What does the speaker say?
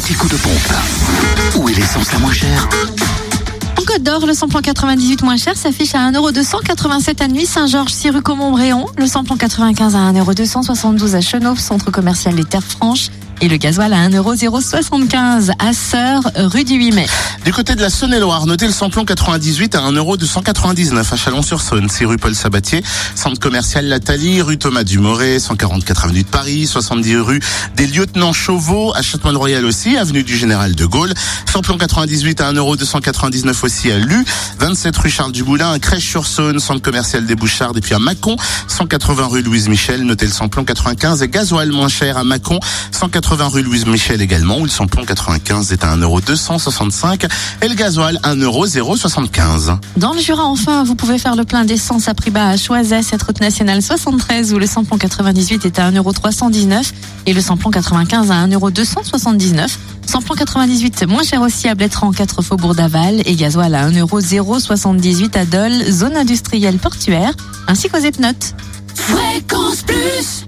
anti-coup de pompe. Où est l'essence la moins chère En Côte d'Or, le samplon 98 moins cher s'affiche à 1,287€ à Nuit, Saint-Georges, 6 rue Comont-Bréon. Le samplon 95 à 1,272€ à Chenauve, centre commercial des Terres Franches. Et le gasoil à 1,075€ à Sœur, rue du 8 mai. Du côté de la Saône-et-Loire, notez le samplon 98 à 1,299€ à Chalon-sur-Saône, 6 rue Paul Sabatier, centre commercial Lathalie, rue Thomas Dumoré, 144 avenue de Paris, 70 rue des Lieutenants Chauveau, à Châtellerault-Royal aussi, avenue du Général de Gaulle, samplon 98 à 1,299€ aussi à Lu, 27 rue Charles Dumoulin, à Crèche-sur-Saône, centre commercial des Bouchards, et puis à Mâcon, 180 rue Louise Michel, notez le samplon 95 et gasoil moins cher à Mâcon, 180 rue Louise Michel également, où le samplon 95 est à 1,265€ et le gasoil 1,075€. Dans le Jura, enfin, vous pouvez faire le plein d'essence à prix bas à Choiset, cette route nationale 73, où le samplon 98 est à 1,319€ et le samplon 95 à 1,279€. Samplon 98 moins cher aussi à Blétran, 4 faubourg d'Aval et gasoil à 1,078€ à Dole, zone industrielle portuaire, ainsi qu'aux Epnotes. Fréquence plus